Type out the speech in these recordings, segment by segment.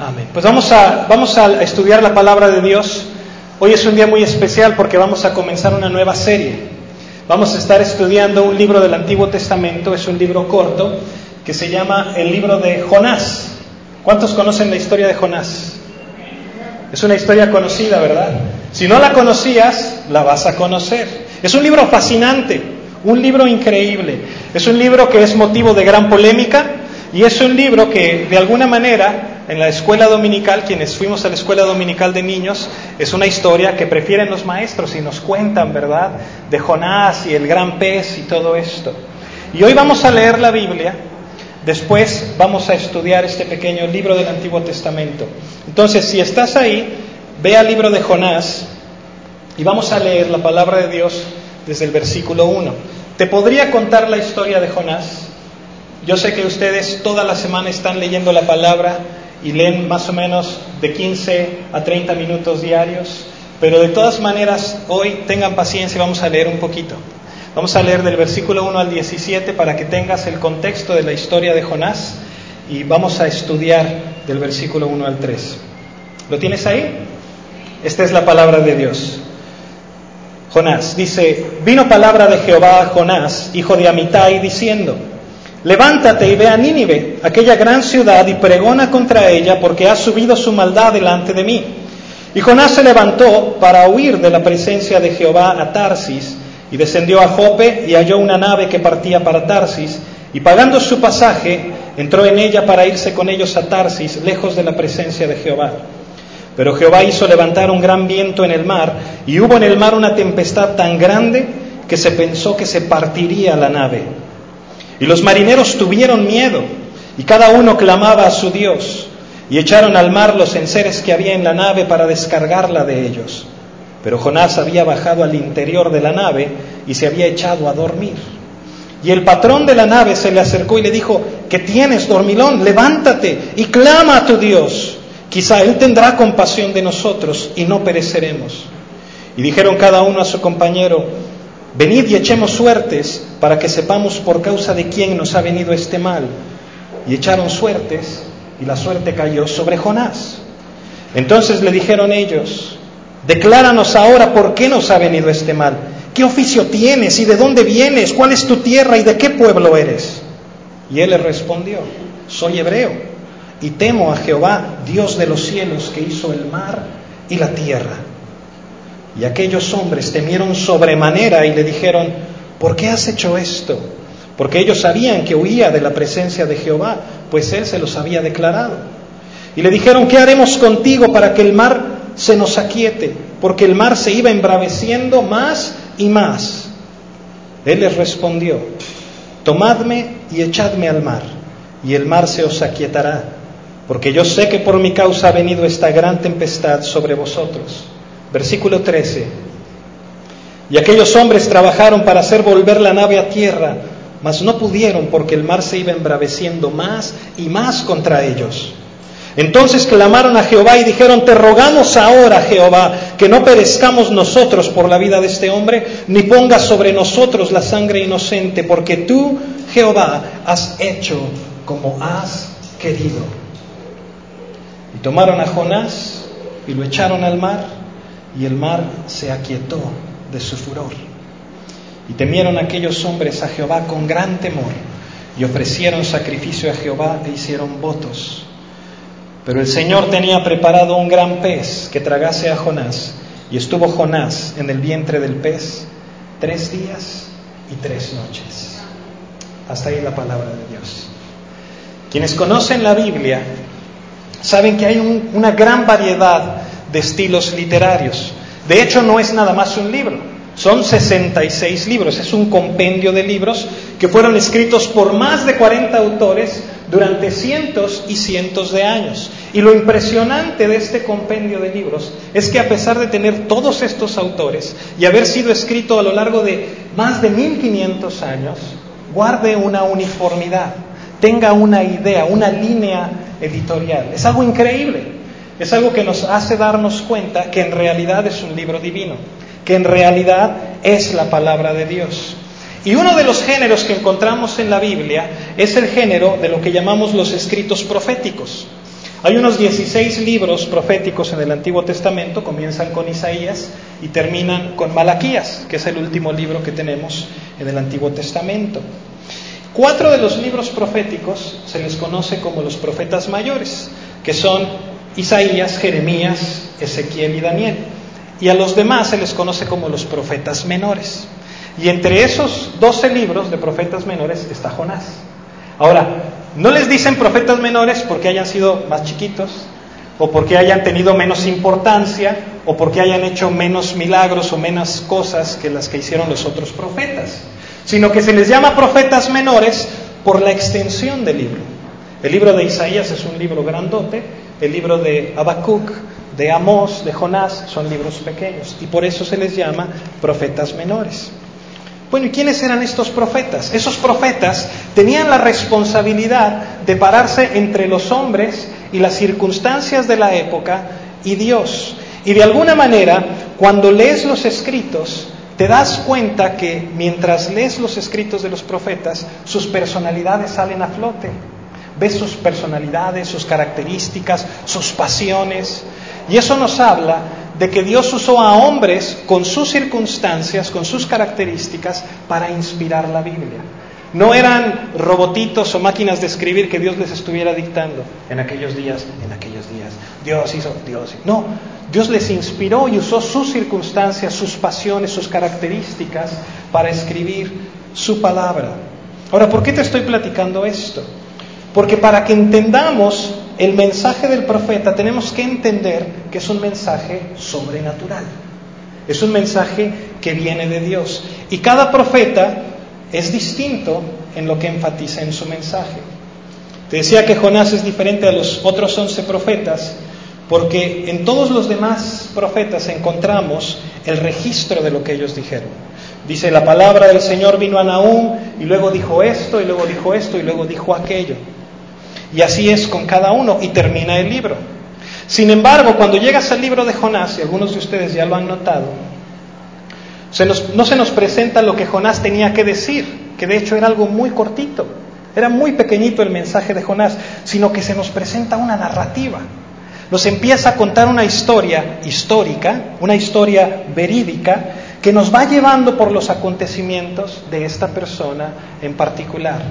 Amén. Pues vamos a, vamos a estudiar la palabra de Dios. Hoy es un día muy especial porque vamos a comenzar una nueva serie. Vamos a estar estudiando un libro del Antiguo Testamento, es un libro corto que se llama el libro de Jonás. ¿Cuántos conocen la historia de Jonás? Es una historia conocida, ¿verdad? Si no la conocías, la vas a conocer. Es un libro fascinante, un libro increíble. Es un libro que es motivo de gran polémica y es un libro que de alguna manera en la escuela dominical, quienes fuimos a la escuela dominical de niños, es una historia que prefieren los maestros y nos cuentan, ¿verdad? De Jonás y el gran pez y todo esto. Y hoy vamos a leer la Biblia, después vamos a estudiar este pequeño libro del Antiguo Testamento. Entonces, si estás ahí, ve al libro de Jonás y vamos a leer la palabra de Dios desde el versículo 1. Te podría contar la historia de Jonás. Yo sé que ustedes toda la semana están leyendo la palabra y leen más o menos de 15 a 30 minutos diarios, pero de todas maneras hoy tengan paciencia y vamos a leer un poquito. Vamos a leer del versículo 1 al 17 para que tengas el contexto de la historia de Jonás y vamos a estudiar del versículo 1 al 3. ¿Lo tienes ahí? Esta es la palabra de Dios. Jonás dice, vino palabra de Jehová a Jonás, hijo de Amitai, diciendo, levántate y ve a Nínive, aquella gran ciudad, y pregona contra ella, porque ha subido su maldad delante de mí. Y Jonás se levantó para huir de la presencia de Jehová a Tarsis, y descendió a Jope y halló una nave que partía para Tarsis, y pagando su pasaje, entró en ella para irse con ellos a Tarsis, lejos de la presencia de Jehová. Pero Jehová hizo levantar un gran viento en el mar, y hubo en el mar una tempestad tan grande que se pensó que se partiría la nave. Y los marineros tuvieron miedo, y cada uno clamaba a su Dios, y echaron al mar los enseres que había en la nave para descargarla de ellos. Pero Jonás había bajado al interior de la nave y se había echado a dormir. Y el patrón de la nave se le acercó y le dijo, ¿qué tienes, dormilón? Levántate y clama a tu Dios. Quizá Él tendrá compasión de nosotros y no pereceremos. Y dijeron cada uno a su compañero, venid y echemos suertes para que sepamos por causa de quién nos ha venido este mal. Y echaron suertes y la suerte cayó sobre Jonás. Entonces le dijeron ellos, decláranos ahora por qué nos ha venido este mal. ¿Qué oficio tienes y de dónde vienes? ¿Cuál es tu tierra y de qué pueblo eres? Y él le respondió, soy hebreo y temo a Jehová, Dios de los cielos, que hizo el mar y la tierra. Y aquellos hombres temieron sobremanera y le dijeron, ¿por qué has hecho esto? Porque ellos sabían que huía de la presencia de Jehová, pues él se los había declarado. Y le dijeron, ¿qué haremos contigo para que el mar se nos aquiete? Porque el mar se iba embraveciendo más y más. Él les respondió, tomadme y echadme al mar, y el mar se os aquietará porque yo sé que por mi causa ha venido esta gran tempestad sobre vosotros. Versículo 13. Y aquellos hombres trabajaron para hacer volver la nave a tierra, mas no pudieron porque el mar se iba embraveciendo más y más contra ellos. Entonces clamaron a Jehová y dijeron, te rogamos ahora, Jehová, que no perezcamos nosotros por la vida de este hombre, ni pongas sobre nosotros la sangre inocente, porque tú, Jehová, has hecho como has querido. Y tomaron a Jonás y lo echaron al mar, y el mar se aquietó de su furor. Y temieron aquellos hombres a Jehová con gran temor, y ofrecieron sacrificio a Jehová e hicieron votos. Pero el Señor tenía preparado un gran pez que tragase a Jonás, y estuvo Jonás en el vientre del pez tres días y tres noches. Hasta ahí la palabra de Dios. Quienes conocen la Biblia saben que hay una gran variedad de estilos literarios. De hecho, no es nada más un libro, son 66 libros, es un compendio de libros que fueron escritos por más de 40 autores durante cientos y cientos de años. Y lo impresionante de este compendio de libros es que a pesar de tener todos estos autores y haber sido escrito a lo largo de más de 1500 años, guarde una uniformidad, tenga una idea, una línea editorial. Es algo increíble. Es algo que nos hace darnos cuenta que en realidad es un libro divino, que en realidad es la palabra de Dios. Y uno de los géneros que encontramos en la Biblia es el género de lo que llamamos los escritos proféticos. Hay unos 16 libros proféticos en el Antiguo Testamento, comienzan con Isaías y terminan con Malaquías, que es el último libro que tenemos en el Antiguo Testamento. Cuatro de los libros proféticos se les conoce como los profetas mayores, que son Isaías, Jeremías, Ezequiel y Daniel. Y a los demás se les conoce como los profetas menores. Y entre esos 12 libros de profetas menores está Jonás. Ahora, no les dicen profetas menores porque hayan sido más chiquitos, o porque hayan tenido menos importancia, o porque hayan hecho menos milagros o menos cosas que las que hicieron los otros profetas, sino que se les llama profetas menores por la extensión del libro. El libro de Isaías es un libro grandote, el libro de Habacuc, de Amós, de Jonás son libros pequeños, y por eso se les llama profetas menores. Bueno, ¿y quiénes eran estos profetas? Esos profetas tenían la responsabilidad de pararse entre los hombres y las circunstancias de la época y Dios. Y de alguna manera, cuando lees los escritos, te das cuenta que mientras lees los escritos de los profetas, sus personalidades salen a flote. Ves sus personalidades, sus características, sus pasiones. Y eso nos habla de que Dios usó a hombres con sus circunstancias, con sus características, para inspirar la Biblia. No eran robotitos o máquinas de escribir que Dios les estuviera dictando en aquellos días, en aquellos días. Dios hizo, Dios hizo. No, Dios les inspiró y usó sus circunstancias, sus pasiones, sus características para escribir su palabra. Ahora, ¿por qué te estoy platicando esto? Porque para que entendamos el mensaje del profeta tenemos que entender que es un mensaje sobrenatural. Es un mensaje que viene de Dios. Y cada profeta es distinto en lo que enfatiza en su mensaje. Te decía que Jonás es diferente a los otros once profetas porque en todos los demás profetas encontramos el registro de lo que ellos dijeron. Dice, la palabra del Señor vino a Nahum y luego dijo esto y luego dijo esto y luego dijo aquello. Y así es con cada uno y termina el libro. Sin embargo, cuando llegas al libro de Jonás, y algunos de ustedes ya lo han notado, no se nos presenta lo que Jonás tenía que decir, que de hecho era algo muy cortito, era muy pequeñito el mensaje de Jonás, sino que se nos presenta una narrativa. Nos empieza a contar una historia histórica, una historia verídica, que nos va llevando por los acontecimientos de esta persona en particular.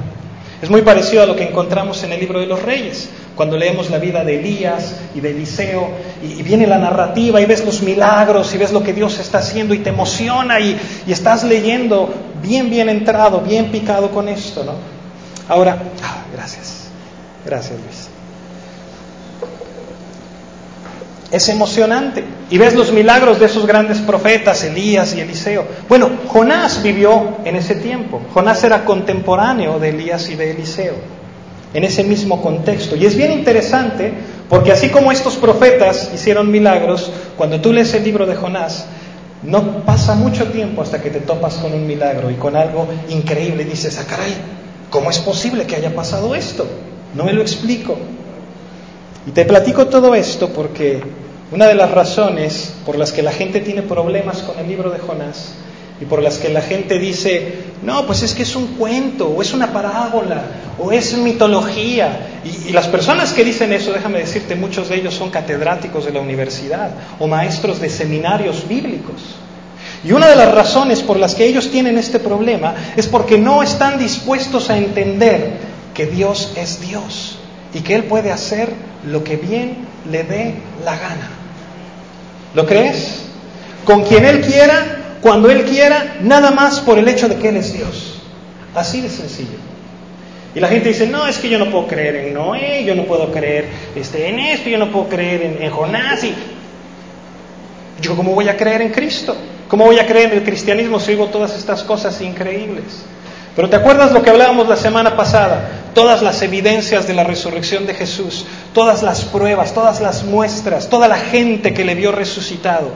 Es muy parecido a lo que encontramos en el libro de los reyes, cuando leemos la vida de Elías y de Eliseo, y, viene la narrativa y ves los milagros y ves lo que Dios está haciendo y te emociona y, estás leyendo bien, bien entrado, bien picado con esto, ¿no? Ahora, ah, gracias, gracias Luis. Es emocionante. Y ves los milagros de esos grandes profetas, Elías y Eliseo. Bueno, Jonás vivió en ese tiempo. Jonás era contemporáneo de Elías y de Eliseo, en ese mismo contexto. Y es bien interesante porque así como estos profetas hicieron milagros, cuando tú lees el libro de Jonás, no pasa mucho tiempo hasta que te topas con un milagro y con algo increíble. Y dices, ah, caray, ¿cómo es posible que haya pasado esto? No me lo explico. Y te platico todo esto porque una de las razones por las que la gente tiene problemas con el libro de Jonás y por las que la gente dice, no, pues es que es un cuento, o es una parábola, o es mitología. Y, y, las personas que dicen eso, déjame decirte, muchos de ellos son catedráticos de la universidad o maestros de seminarios bíblicos. Y una de las razones por las que ellos tienen este problema es porque no están dispuestos a entender que Dios es Dios y que Él puede hacer lo que bien le dé la gana. ¿Lo crees? Con quien Él quiera, cuando Él quiera, nada más por el hecho de que Él es Dios. Así de sencillo. Y la gente dice, no, es que yo no puedo creer en Noé, yo no puedo creer este, en esto, yo no puedo creer en, en Jonás. Y... Yo, ¿cómo voy a creer en Cristo? ¿Cómo voy a creer en el cristianismo si oigo todas estas cosas increíbles? Pero ¿te acuerdas lo que hablábamos la semana pasada? Todas las evidencias de la resurrección de Jesús, todas las pruebas, todas las muestras, toda la gente que le vio resucitado.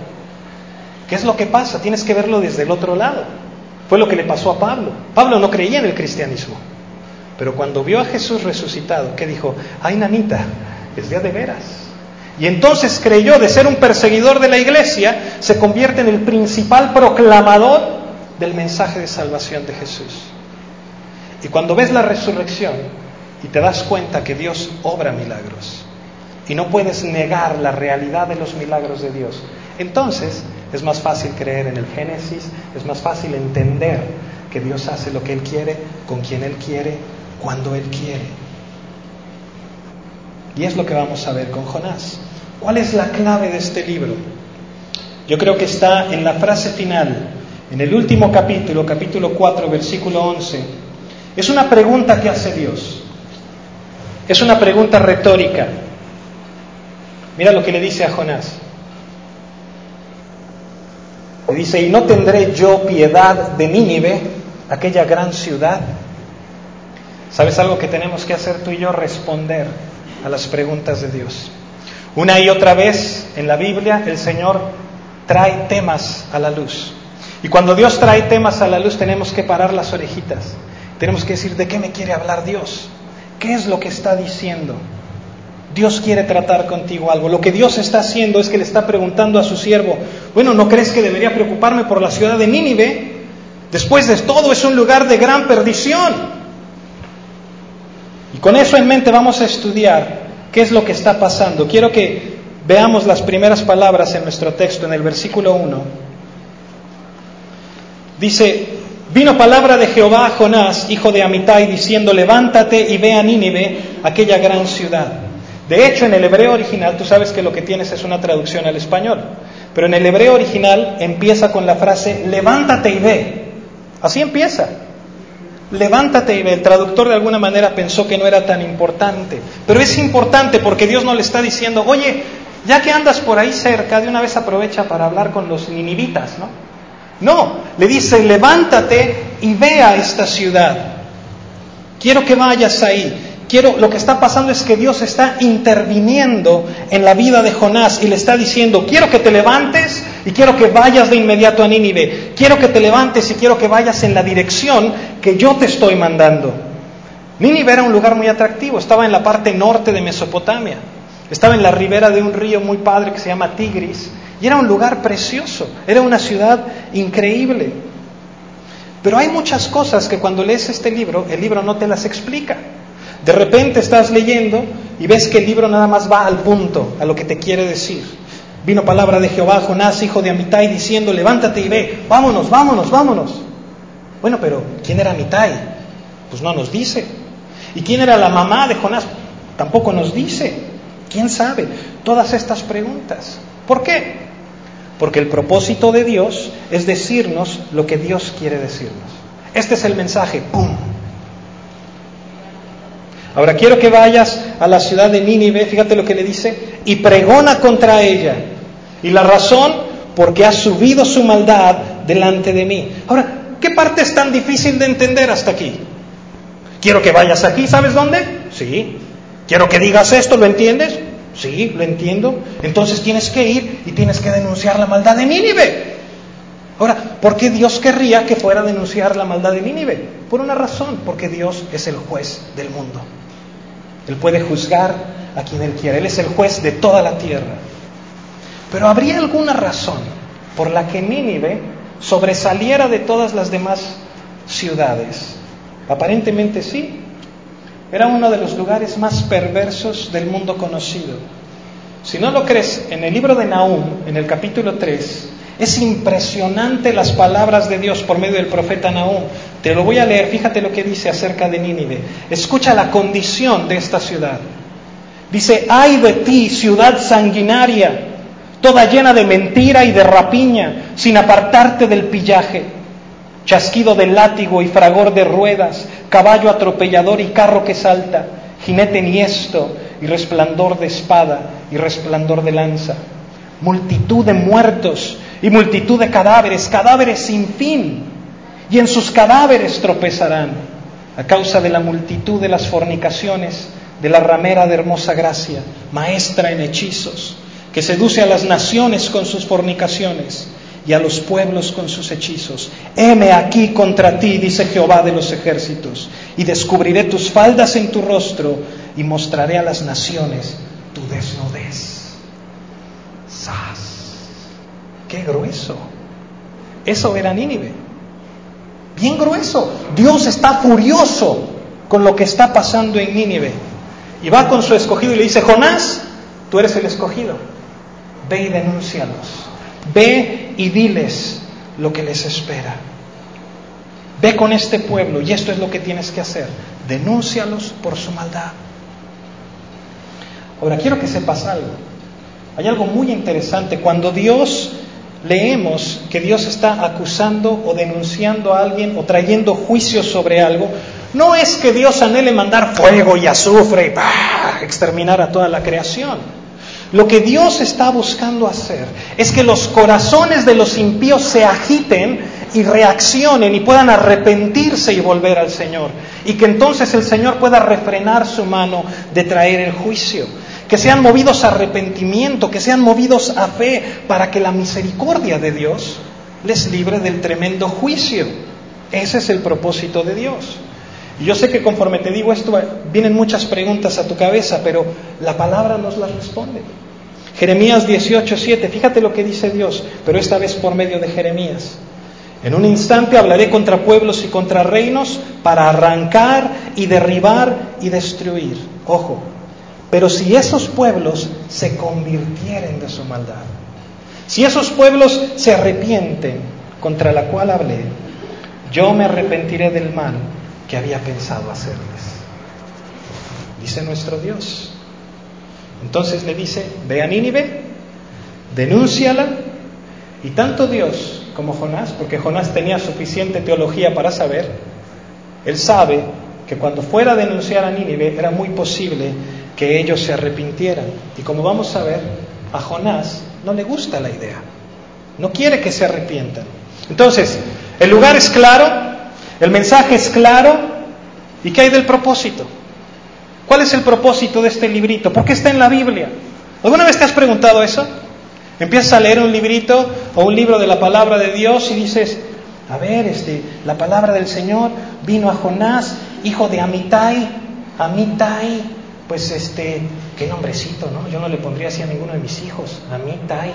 ¿Qué es lo que pasa? Tienes que verlo desde el otro lado. Fue lo que le pasó a Pablo. Pablo no creía en el cristianismo. Pero cuando vio a Jesús resucitado, ¿qué dijo? Ay, nanita, es día de veras. Y entonces creyó de ser un perseguidor de la iglesia, se convierte en el principal proclamador del mensaje de salvación de Jesús. Y cuando ves la resurrección y te das cuenta que Dios obra milagros, y no puedes negar la realidad de los milagros de Dios, entonces es más fácil creer en el Génesis, es más fácil entender que Dios hace lo que Él quiere, con quien Él quiere, cuando Él quiere. Y es lo que vamos a ver con Jonás. ¿Cuál es la clave de este libro? Yo creo que está en la frase final, en el último capítulo, capítulo 4, versículo 11. Es una pregunta que hace Dios. Es una pregunta retórica. Mira lo que le dice a Jonás. Le dice, ¿y no tendré yo piedad de Nínive, aquella gran ciudad? ¿Sabes algo que tenemos que hacer tú y yo? Responder a las preguntas de Dios. Una y otra vez en la Biblia el Señor trae temas a la luz. Y cuando Dios trae temas a la luz tenemos que parar las orejitas. Tenemos que decir, ¿de qué me quiere hablar Dios? ¿Qué es lo que está diciendo? Dios quiere tratar contigo algo. Lo que Dios está haciendo es que le está preguntando a su siervo, bueno, ¿no crees que debería preocuparme por la ciudad de Nínive? Después de todo es un lugar de gran perdición. Y con eso en mente vamos a estudiar qué es lo que está pasando. Quiero que veamos las primeras palabras en nuestro texto, en el versículo 1. Dice, vino palabra de Jehová a Jonás, hijo de Amitai, diciendo, levántate y ve a Nínive, aquella gran ciudad de hecho, en el hebreo original, tú sabes que lo que tienes es una traducción al español, pero en el hebreo original empieza con la frase, levántate y ve. Así empieza. Levántate y ve. El traductor de alguna manera pensó que no era tan importante, pero es importante porque Dios no le está diciendo, oye, ya que andas por ahí cerca, de una vez aprovecha para hablar con los ninivitas, ¿no? No, le dice, levántate y ve a esta ciudad. Quiero que vayas ahí. Quiero, lo que está pasando es que Dios está interviniendo en la vida de Jonás y le está diciendo, quiero que te levantes y quiero que vayas de inmediato a Nínive, quiero que te levantes y quiero que vayas en la dirección que yo te estoy mandando. Nínive era un lugar muy atractivo, estaba en la parte norte de Mesopotamia, estaba en la ribera de un río muy padre que se llama Tigris y era un lugar precioso, era una ciudad increíble. Pero hay muchas cosas que cuando lees este libro, el libro no te las explica. De repente estás leyendo y ves que el libro nada más va al punto, a lo que te quiere decir. Vino palabra de Jehová Jonás, hijo de Amitai, diciendo, levántate y ve, vámonos, vámonos, vámonos. Bueno, pero ¿quién era Amitai? Pues no nos dice. ¿Y quién era la mamá de Jonás? Tampoco nos dice. ¿Quién sabe? Todas estas preguntas. ¿Por qué? Porque el propósito de Dios es decirnos lo que Dios quiere decirnos. Este es el mensaje. Ahora quiero que vayas a la ciudad de Nínive, fíjate lo que le dice, y pregona contra ella. Y la razón, porque ha subido su maldad delante de mí. Ahora, ¿qué parte es tan difícil de entender hasta aquí? Quiero que vayas aquí, ¿sabes dónde? Sí. Quiero que digas esto, ¿lo entiendes? Sí, lo entiendo. Entonces tienes que ir y tienes que denunciar la maldad de Nínive. Ahora, ¿por qué Dios querría que fuera a denunciar la maldad de Nínive? Por una razón, porque Dios es el juez del mundo. Él puede juzgar a quien Él quiera. Él es el juez de toda la tierra. Pero ¿habría alguna razón por la que Nínive sobresaliera de todas las demás ciudades? Aparentemente sí. Era uno de los lugares más perversos del mundo conocido. Si no lo crees, en el libro de Nahum, en el capítulo 3, es impresionante las palabras de Dios por medio del profeta Nahum. Te lo voy a leer, fíjate lo que dice acerca de Nínive. Escucha la condición de esta ciudad. Dice, ay de ti, ciudad sanguinaria, toda llena de mentira y de rapiña, sin apartarte del pillaje, chasquido de látigo y fragor de ruedas, caballo atropellador y carro que salta, jinete niesto y resplandor de espada y resplandor de lanza, multitud de muertos y multitud de cadáveres, cadáveres sin fin, y en sus cadáveres tropezarán a causa de la multitud de las fornicaciones de la ramera de hermosa gracia, maestra en hechizos, que seduce a las naciones con sus fornicaciones y a los pueblos con sus hechizos. Heme aquí contra ti, dice Jehová de los ejércitos, y descubriré tus faldas en tu rostro y mostraré a las naciones tu desnudez. Qué grueso. Eso era Nínive. Bien grueso. Dios está furioso con lo que está pasando en Nínive. Y va con su escogido y le dice, Jonás, tú eres el escogido. Ve y denúncialos. Ve y diles lo que les espera. Ve con este pueblo y esto es lo que tienes que hacer. Denúncialos por su maldad. Ahora, quiero que sepas algo. Hay algo muy interesante. Cuando Dios leemos que Dios está acusando o denunciando a alguien o trayendo juicio sobre algo, no es que Dios anhele mandar fuego y azufre y exterminar a toda la creación. Lo que Dios está buscando hacer es que los corazones de los impíos se agiten y reaccionen y puedan arrepentirse y volver al Señor. Y que entonces el Señor pueda refrenar su mano de traer el juicio que sean movidos a arrepentimiento, que sean movidos a fe, para que la misericordia de Dios les libre del tremendo juicio. Ese es el propósito de Dios. Y yo sé que conforme te digo esto, vienen muchas preguntas a tu cabeza, pero la palabra nos las responde. Jeremías 18:7, fíjate lo que dice Dios, pero esta vez por medio de Jeremías. En un instante hablaré contra pueblos y contra reinos para arrancar y derribar y destruir. Ojo, pero si esos pueblos se convirtieren de su maldad, si esos pueblos se arrepienten contra la cual hablé, yo me arrepentiré del mal que había pensado hacerles. Dice nuestro Dios. Entonces le dice, ve a Nínive, denúnciala, y tanto Dios como Jonás, porque Jonás tenía suficiente teología para saber, él sabe que cuando fuera a denunciar a Nínive era muy posible que ellos se arrepintieran. Y como vamos a ver, a Jonás no le gusta la idea. No quiere que se arrepientan. Entonces, el lugar es claro, el mensaje es claro. ¿Y qué hay del propósito? ¿Cuál es el propósito de este librito? ¿Por qué está en la Biblia? ¿Alguna vez te has preguntado eso? Empiezas a leer un librito o un libro de la palabra de Dios y dices, a ver, este, la palabra del Señor vino a Jonás, hijo de Amitai, Amitai, pues este, qué nombrecito, ¿no? Yo no le pondría así a ninguno de mis hijos, a mí Tai.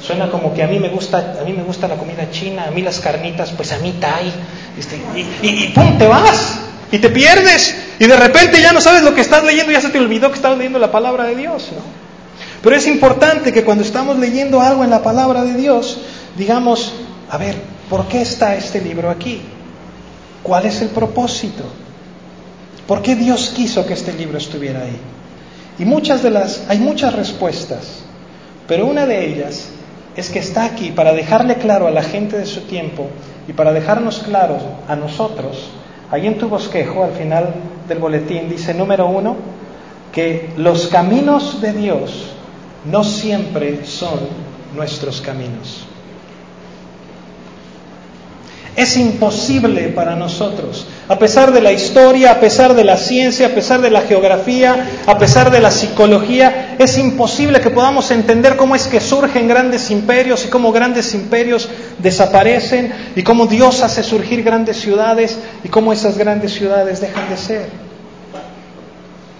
Suena como que a mí me gusta, a mí me gusta la comida china, a mí las carnitas, pues a mí Tai. Este, y, y, pum, te vas y te pierdes y de repente ya no sabes lo que estás leyendo, ya se te olvidó que estabas leyendo la palabra de Dios, ¿no? Pero es importante que cuando estamos leyendo algo en la palabra de Dios, digamos, a ver, ¿por qué está este libro aquí? ¿Cuál es el propósito? ¿Por qué Dios quiso que este libro estuviera ahí? Y muchas de las, hay muchas respuestas, pero una de ellas es que está aquí para dejarle claro a la gente de su tiempo y para dejarnos claros a nosotros. Ahí en tu bosquejo, al final del boletín, dice número uno, que los caminos de Dios no siempre son nuestros caminos. Es imposible para nosotros, a pesar de la historia, a pesar de la ciencia, a pesar de la geografía, a pesar de la psicología, es imposible que podamos entender cómo es que surgen grandes imperios y cómo grandes imperios desaparecen y cómo Dios hace surgir grandes ciudades y cómo esas grandes ciudades dejan de ser.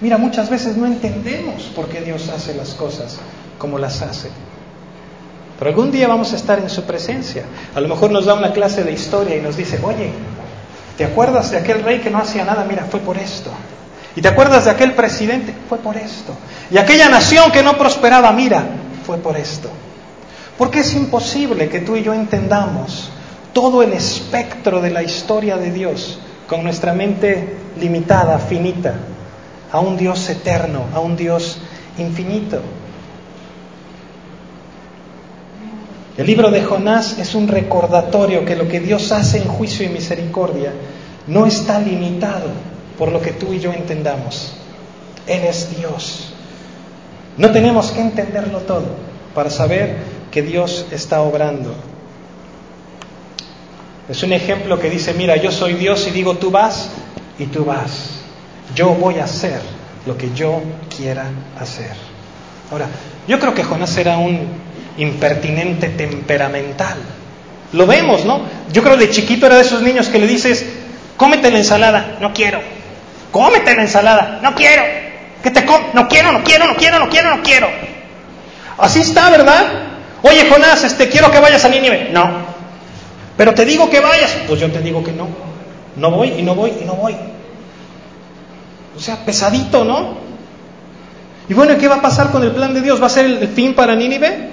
Mira, muchas veces no entendemos por qué Dios hace las cosas como las hace. Pero algún día vamos a estar en su presencia. A lo mejor nos da una clase de historia y nos dice, oye, ¿te acuerdas de aquel rey que no hacía nada? Mira, fue por esto. ¿Y te acuerdas de aquel presidente? Fue por esto. Y aquella nación que no prosperaba, mira, fue por esto. Porque es imposible que tú y yo entendamos todo el espectro de la historia de Dios con nuestra mente limitada, finita, a un Dios eterno, a un Dios infinito. El libro de Jonás es un recordatorio que lo que Dios hace en juicio y misericordia no está limitado por lo que tú y yo entendamos. Él es Dios. No tenemos que entenderlo todo para saber que Dios está obrando. Es un ejemplo que dice, mira, yo soy Dios y digo, tú vas y tú vas. Yo voy a hacer lo que yo quiera hacer. Ahora, yo creo que Jonás era un impertinente temperamental. Lo vemos, ¿no? Yo creo de chiquito era de esos niños que le dices, cómete la ensalada, no quiero. Cómete la ensalada, no quiero. Que te no quiero, no quiero, no quiero, no quiero, no quiero. Así está, ¿verdad? Oye, Jonás, este, quiero que vayas a Nínive. No. Pero te digo que vayas. Pues yo te digo que no. No voy y no voy y no voy. O sea, pesadito, ¿no? Y bueno, ¿qué va a pasar con el plan de Dios? ¿Va a ser el fin para Nínive?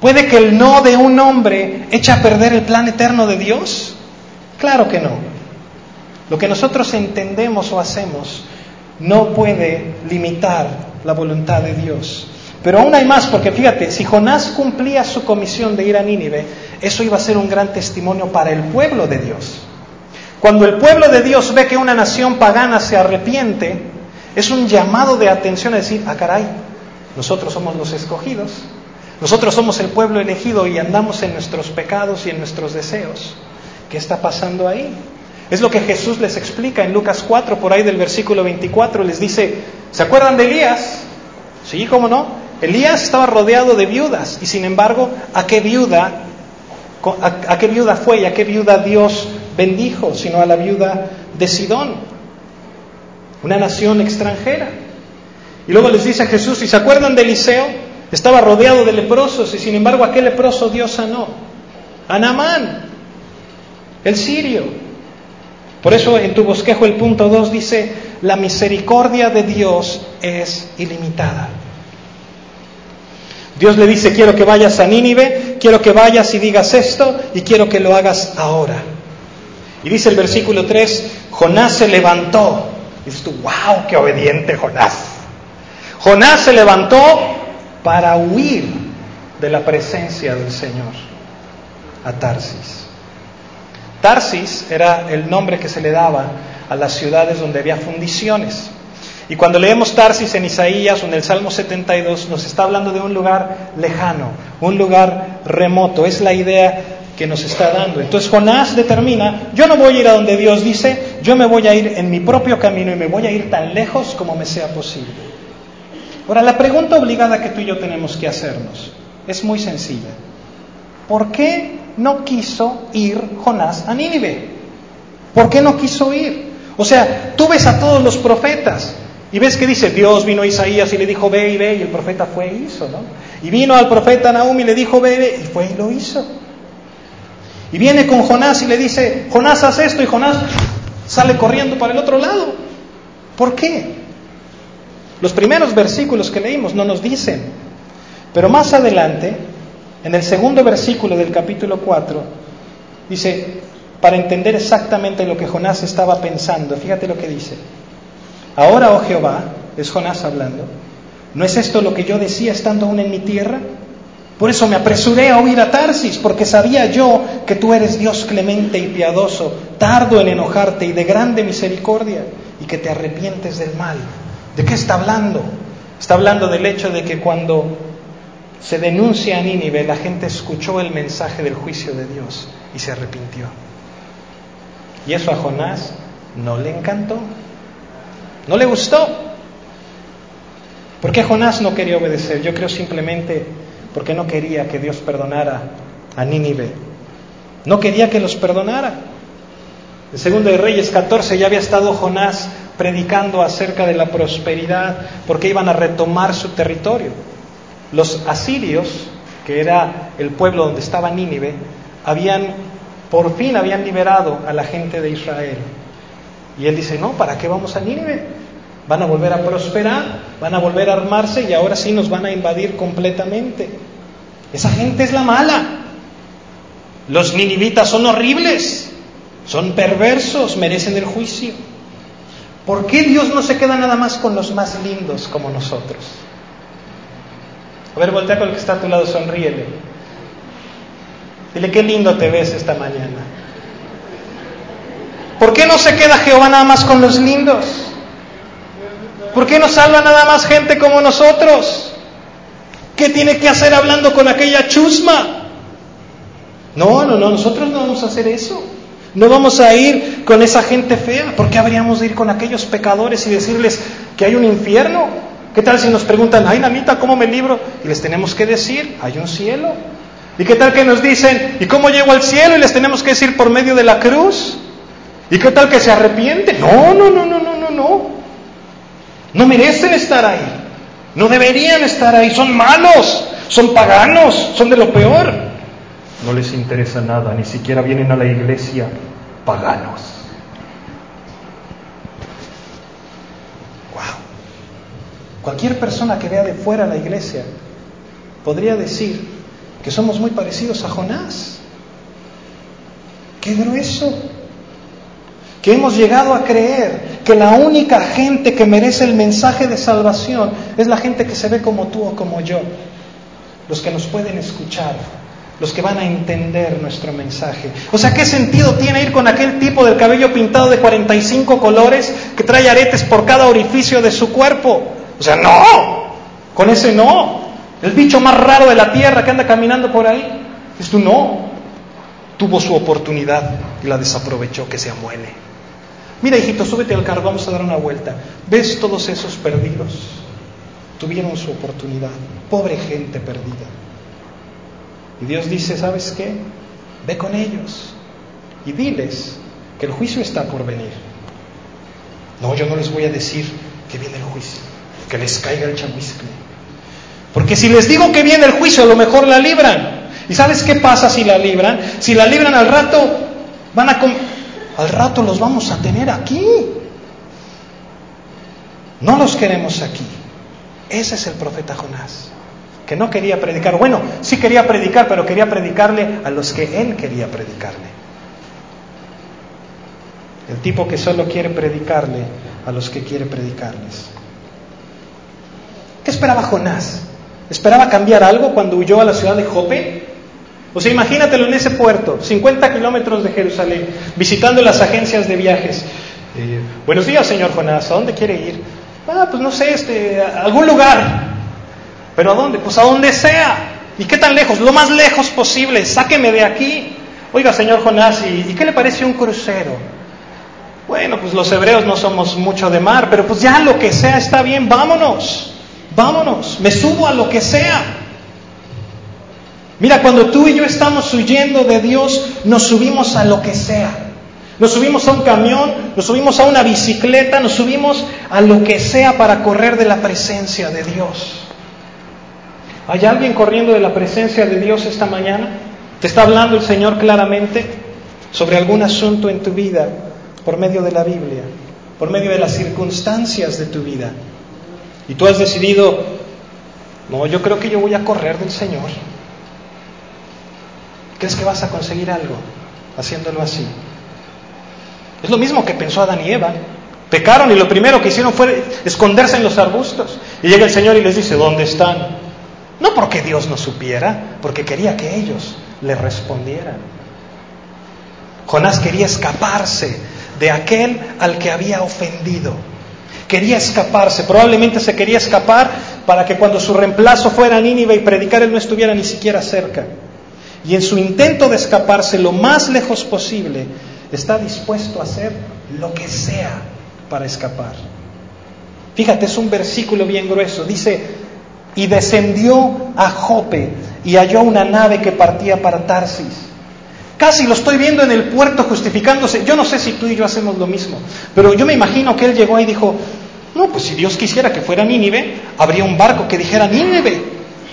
¿Puede que el no de un hombre eche a perder el plan eterno de Dios? Claro que no. Lo que nosotros entendemos o hacemos no puede limitar la voluntad de Dios. Pero aún hay más, porque fíjate, si Jonás cumplía su comisión de ir a Nínive, eso iba a ser un gran testimonio para el pueblo de Dios. Cuando el pueblo de Dios ve que una nación pagana se arrepiente, es un llamado de atención a decir, ah caray, nosotros somos los escogidos, nosotros somos el pueblo elegido y andamos en nuestros pecados y en nuestros deseos. ¿Qué está pasando ahí? Es lo que Jesús les explica en Lucas 4, por ahí del versículo 24, les dice, ¿se acuerdan de Elías? Sí, ¿cómo no? Elías estaba rodeado de viudas y sin embargo, ¿a qué viuda, a, qué viuda fue y a qué viuda Dios bendijo? Sino a la viuda de Sidón, una nación extranjera. Y luego les dice a Jesús, ¿y se acuerdan de Eliseo? Estaba rodeado de leprosos y sin embargo, ¿a qué leproso Dios sanó? A Naamán, el sirio. Por eso en tu bosquejo el punto 2 dice, la misericordia de Dios es ilimitada. Dios le dice, quiero que vayas a Nínive, quiero que vayas y digas esto y quiero que lo hagas ahora. Y dice el versículo 3, Jonás se levantó. Y dices tú, wow, qué obediente Jonás. Jonás se levantó para huir de la presencia del Señor a Tarsis. Tarsis era el nombre que se le daba a las ciudades donde había fundiciones. Y cuando leemos Tarsis en Isaías o en el Salmo 72, nos está hablando de un lugar lejano, un lugar remoto. Es la idea que nos está dando. Entonces Jonás determina, yo no voy a ir a donde Dios dice, yo me voy a ir en mi propio camino y me voy a ir tan lejos como me sea posible. Ahora, la pregunta obligada que tú y yo tenemos que hacernos es muy sencilla. ¿Por qué no quiso ir Jonás a Nínive? ¿Por qué no quiso ir? O sea, tú ves a todos los profetas y ves que dice, Dios vino a Isaías y le dijo, ve y ve, y el profeta fue e hizo, ¿no? Y vino al profeta Nahum y le dijo, ve, ve, y fue y lo hizo. Y viene con Jonás y le dice, Jonás, haz esto, y Jonás sale corriendo para el otro lado. ¿Por qué? Los primeros versículos que leímos no nos dicen. Pero más adelante, en el segundo versículo del capítulo 4, dice, para entender exactamente lo que Jonás estaba pensando, fíjate lo que dice. Ahora, oh Jehová, es Jonás hablando, ¿no es esto lo que yo decía estando aún en mi tierra? Por eso me apresuré a huir a Tarsis, porque sabía yo que tú eres Dios clemente y piadoso, tardo en enojarte y de grande misericordia, y que te arrepientes del mal. ¿De qué está hablando? Está hablando del hecho de que cuando se denuncia a Nínive, la gente escuchó el mensaje del juicio de Dios y se arrepintió. Y eso a Jonás no le encantó, no le gustó. ¿Por qué Jonás no quería obedecer? Yo creo simplemente porque no quería que Dios perdonara a Nínive. No quería que los perdonara. En segundo de Reyes 14 ya había estado Jonás predicando acerca de la prosperidad porque iban a retomar su territorio. Los asirios, que era el pueblo donde estaba Nínive, habían por fin habían liberado a la gente de Israel. Y él dice, "No, ¿para qué vamos a Nínive? Van a volver a prosperar, van a volver a armarse y ahora sí nos van a invadir completamente. Esa gente es la mala. Los ninivitas son horribles, son perversos, merecen el juicio. ¿Por qué Dios no se queda nada más con los más lindos como nosotros? A ver, voltea con el que está a tu lado, sonríele. Dile, qué lindo te ves esta mañana. ¿Por qué no se queda Jehová nada más con los lindos? ¿Por qué no salva nada más gente como nosotros? ¿Qué tiene que hacer hablando con aquella chusma? No, no, no, nosotros no vamos a hacer eso. No vamos a ir con esa gente fea. ¿Por qué habríamos de ir con aquellos pecadores y decirles que hay un infierno? ¿Qué tal si nos preguntan, ay, Namita, ¿cómo me libro? Y les tenemos que decir, hay un cielo. ¿Y qué tal que nos dicen, ¿y cómo llego al cielo? Y les tenemos que decir por medio de la cruz. ¿Y qué tal que se arrepienten? No, no, no, no, no, no, no. No merecen estar ahí. No deberían estar ahí. Son malos, son paganos, son de lo peor. No les interesa nada, ni siquiera vienen a la iglesia paganos. Wow. Cualquier persona que vea de fuera la iglesia podría decir que somos muy parecidos a Jonás. Qué grueso. Que hemos llegado a creer que la única gente que merece el mensaje de salvación es la gente que se ve como tú o como yo. Los que nos pueden escuchar, los que van a entender nuestro mensaje. O sea, ¿qué sentido tiene ir con aquel tipo del cabello pintado de 45 colores que trae aretes por cada orificio de su cuerpo? O sea, no, con ese no. El bicho más raro de la tierra que anda caminando por ahí. Esto no. Tuvo su oportunidad y la desaprovechó, que se amuele. Mira, hijito, súbete al carro, vamos a dar una vuelta. ¿Ves todos esos perdidos? Tuvieron su oportunidad. Pobre gente perdida. Y Dios dice, ¿sabes qué? Ve con ellos y diles que el juicio está por venir. No, yo no les voy a decir que viene el juicio, que les caiga el chamuiscle. Porque si les digo que viene el juicio, a lo mejor la libran. ¿Y sabes qué pasa si la libran? Si la libran al rato, van a... Al rato los vamos a tener aquí. No los queremos aquí. Ese es el profeta Jonás que no quería predicar. Bueno, sí quería predicar, pero quería predicarle a los que él quería predicarle. El tipo que solo quiere predicarle a los que quiere predicarles. ¿Qué esperaba Jonás? ¿Esperaba cambiar algo cuando huyó a la ciudad de Jope? O sea, imagínatelo en ese puerto, 50 kilómetros de Jerusalén, visitando las agencias de viajes. Eh, buenos días, señor Jonás, ¿a dónde quiere ir? Ah, pues no sé, este, a algún lugar. ¿Pero a dónde? Pues a donde sea. ¿Y qué tan lejos? Lo más lejos posible. Sáqueme de aquí. Oiga, señor Jonás, ¿y, qué le parece un crucero? Bueno, pues los hebreos no somos mucho de mar, pero pues ya lo que sea está bien, vámonos, vámonos, me subo a lo que sea. Mira, cuando tú y yo estamos huyendo de Dios, nos subimos a lo que sea. Nos subimos a un camión, nos subimos a una bicicleta, nos subimos a lo que sea para correr de la presencia de Dios. ¿Hay alguien corriendo de la presencia de Dios esta mañana? ¿Te está hablando el Señor claramente sobre algún asunto en tu vida por medio de la Biblia, por medio de las circunstancias de tu vida? Y tú has decidido, no, yo creo que yo voy a correr del Señor. ¿Crees que vas a conseguir algo haciéndolo así? Es lo mismo que pensó Adán y Eva. Pecaron y lo primero que hicieron fue esconderse en los arbustos. Y llega el Señor y les dice, ¿dónde están? No porque Dios no supiera, porque quería que ellos le respondieran. Jonás quería escaparse de aquel al que había ofendido. Quería escaparse, probablemente se quería escapar para que cuando su reemplazo fuera a Nínive y predicar él no estuviera ni siquiera cerca. Y en su intento de escaparse lo más lejos posible, está dispuesto a hacer lo que sea para escapar. Fíjate, es un versículo bien grueso. Dice, y descendió a Jope y halló una nave que partía para Tarsis. Casi lo estoy viendo en el puerto justificándose. Yo no sé si tú y yo hacemos lo mismo, pero yo me imagino que él llegó y dijo, no, pues si Dios quisiera que fuera Nínive, habría un barco que dijera Nínive,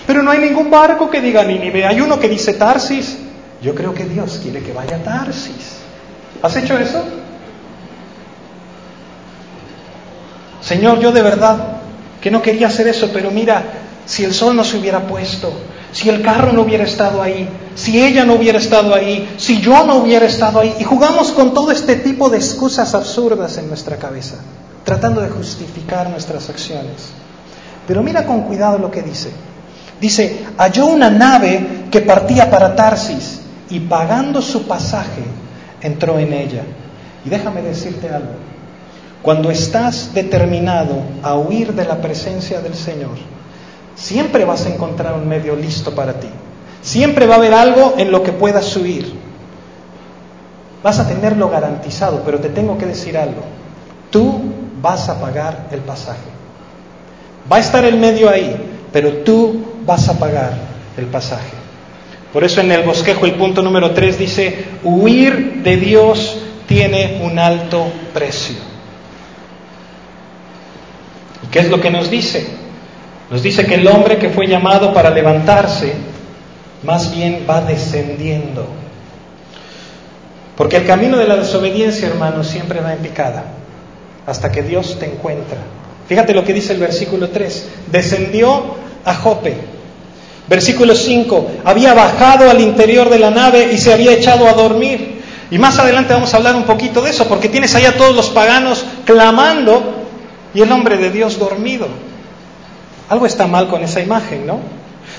pero no hay ningún barco que diga Nínive, hay uno que dice Tarsis. Yo creo que Dios quiere que vaya a Tarsis. ¿Has hecho eso? Señor, yo de verdad que no quería hacer eso, pero mira, si el sol no se hubiera puesto, si el carro no hubiera estado ahí, si ella no hubiera estado ahí, si yo no hubiera estado ahí. Y jugamos con todo este tipo de excusas absurdas en nuestra cabeza, tratando de justificar nuestras acciones. Pero mira con cuidado lo que dice. Dice, halló una nave que partía para Tarsis y pagando su pasaje entró en ella. Y déjame decirte algo, cuando estás determinado a huir de la presencia del Señor, siempre vas a encontrar un medio listo para ti. Siempre va a haber algo en lo que puedas huir. Vas a tenerlo garantizado, pero te tengo que decir algo. Tú vas a pagar el pasaje. Va a estar el medio ahí, pero tú vas a pagar el pasaje. Por eso en el bosquejo el punto número 3 dice, huir de Dios tiene un alto precio. ¿Y qué es lo que nos dice? Nos dice que el hombre que fue llamado para levantarse, más bien va descendiendo. Porque el camino de la desobediencia, hermanos, siempre va en picada, hasta que Dios te encuentra Fíjate lo que dice el versículo 3. Descendió a Jope. Versículo 5. Había bajado al interior de la nave y se había echado a dormir. Y más adelante vamos a hablar un poquito de eso, porque tienes ahí a todos los paganos clamando y el hombre de Dios dormido. Algo está mal con esa imagen, ¿no?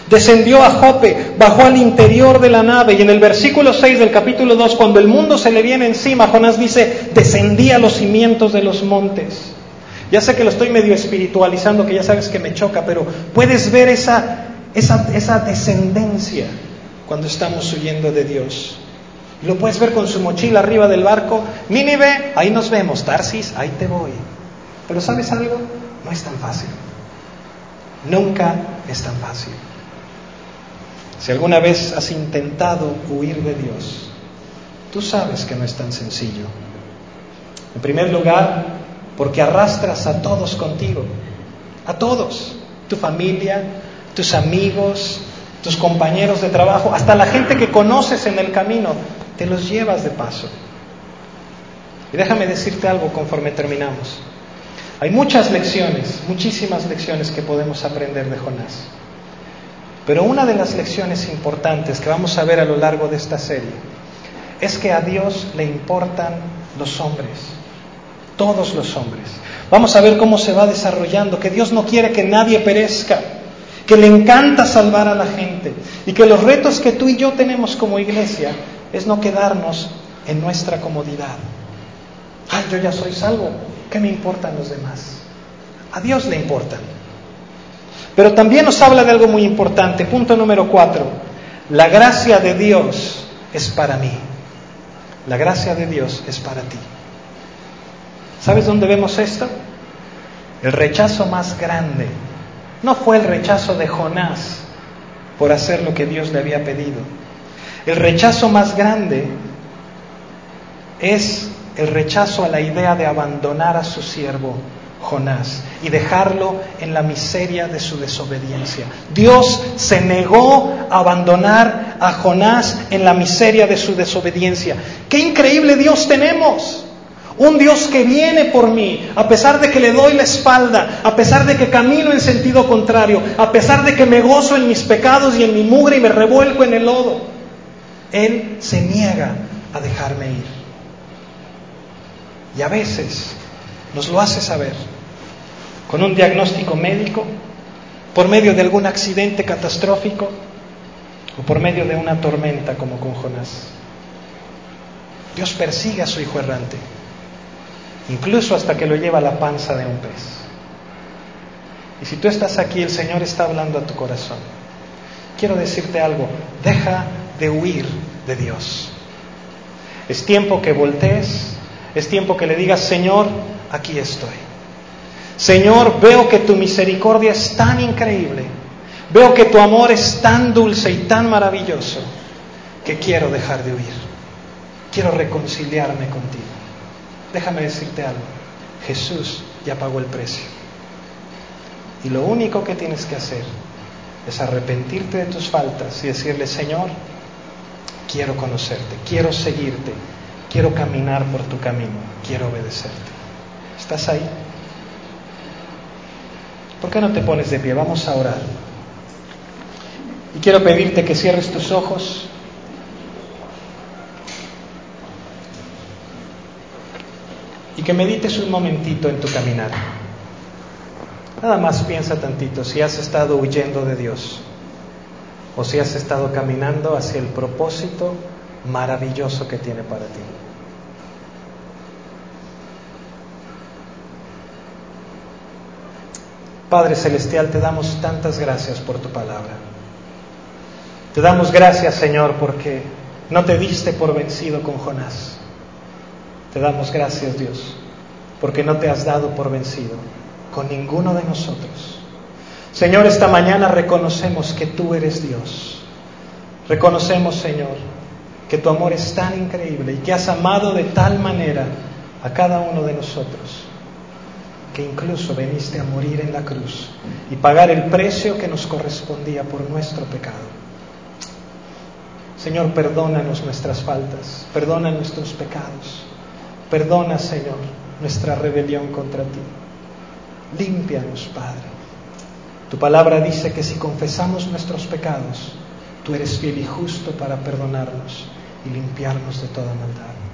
Descendió a Jope, bajó al interior de la nave y en el versículo 6 del capítulo 2, cuando el mundo se le viene encima, Jonás dice, descendí a los cimientos de los montes. Ya sé que lo estoy medio espiritualizando, que ya sabes que me choca, pero puedes ver esa, descendencia cuando estamos huyendo de Dios. Lo puedes ver con su mochila arriba del barco. Nínive, ahí nos vemos. Tarsis, ahí te voy. Pero ¿sabes algo? No es tan fácil. Nunca es tan fácil. Si alguna vez has intentado huir de Dios, tú sabes que no es tan sencillo. En primer lugar, porque arrastras a todos contigo, a todos, tu familia, tus amigos, tus compañeros de trabajo, hasta la gente que conoces en el camino, te los llevas de paso. Y déjame decirte algo conforme terminamos. Hay muchas lecciones, muchísimas lecciones que podemos aprender de Jonás. Pero una de las lecciones importantes que vamos a ver a lo largo de esta serie es que a Dios le importan los hombres, todos los hombres. Vamos a ver cómo se va desarrollando, que Dios no quiere que nadie perezca, que le encanta salvar a la gente y que los retos que tú y yo tenemos como iglesia es no quedarnos en nuestra comodidad. Ay, yo ya soy salvo, ¿qué me importan los demás? A Dios le importan. Pero también nos habla de algo muy importante. Punto número cuatro. La gracia de Dios es para mí. La gracia de Dios es para ti. ¿Sabes dónde vemos esto? El rechazo más grande no fue el rechazo de Jonás por hacer lo que Dios le había pedido. El rechazo más grande es el rechazo a la idea de abandonar a su siervo Jonás y dejarlo en la miseria de su desobediencia. Dios se negó a abandonar a Jonás en la miseria de su desobediencia. ¡Qué increíble Dios tenemos! Un Dios que viene por mí, a pesar de que le doy la espalda, a pesar de que camino en sentido contrario, a pesar de que me gozo en mis pecados y en mi mugre y me revuelco en el lodo. Él se niega a dejarme ir. Y a veces nos lo hace saber con un diagnóstico médico, por medio de algún accidente catastrófico o por medio de una tormenta como con Jonás. Dios persigue a su hijo errante, incluso hasta que lo lleva a la panza de un pez. Y si tú estás aquí, el Señor está hablando a tu corazón. Quiero decirte algo, deja de huir de Dios. Es tiempo que voltees, es tiempo que le digas, Señor, aquí estoy. Señor, veo que tu misericordia es tan increíble, veo que tu amor es tan dulce y tan maravilloso, que quiero dejar de huir, quiero reconciliarme contigo. Déjame decirte algo, Jesús ya pagó el precio. Y lo único que tienes que hacer es arrepentirte de tus faltas y decirle, Señor, quiero conocerte, quiero seguirte, quiero caminar por tu camino, quiero obedecerte. ¿Estás ahí? ¿Por qué no te pones de pie? Vamos a orar. Y quiero pedirte que cierres tus ojos. Y que medites un momentito en tu caminar. Nada más piensa tantito si has estado huyendo de Dios o si has estado caminando hacia el propósito maravilloso que tiene para ti. Padre Celestial, te damos tantas gracias por tu palabra. Te damos gracias, Señor, porque no te diste por vencido con Jonás. Te damos gracias, Dios, porque no te has dado por vencido con ninguno de nosotros. Señor, esta mañana reconocemos que tú eres Dios. Reconocemos, Señor, que tu amor es tan increíble y que has amado de tal manera a cada uno de nosotros incluso veniste a morir en la cruz y pagar el precio que nos correspondía por nuestro pecado. Señor, perdónanos nuestras faltas, perdona nuestros pecados, perdona, Señor, nuestra rebelión contra ti. Límpianos, Padre. Tu palabra dice que si confesamos nuestros pecados, tú eres fiel y justo para perdonarnos y limpiarnos de toda maldad.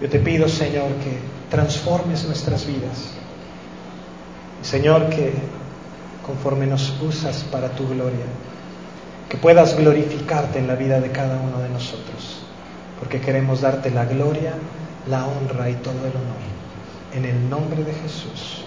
Yo te pido, Señor, que transformes nuestras vidas. Señor, que conforme nos usas para tu gloria, que puedas glorificarte en la vida de cada uno de nosotros, porque queremos darte la gloria, la honra y todo el honor. En el nombre de Jesús.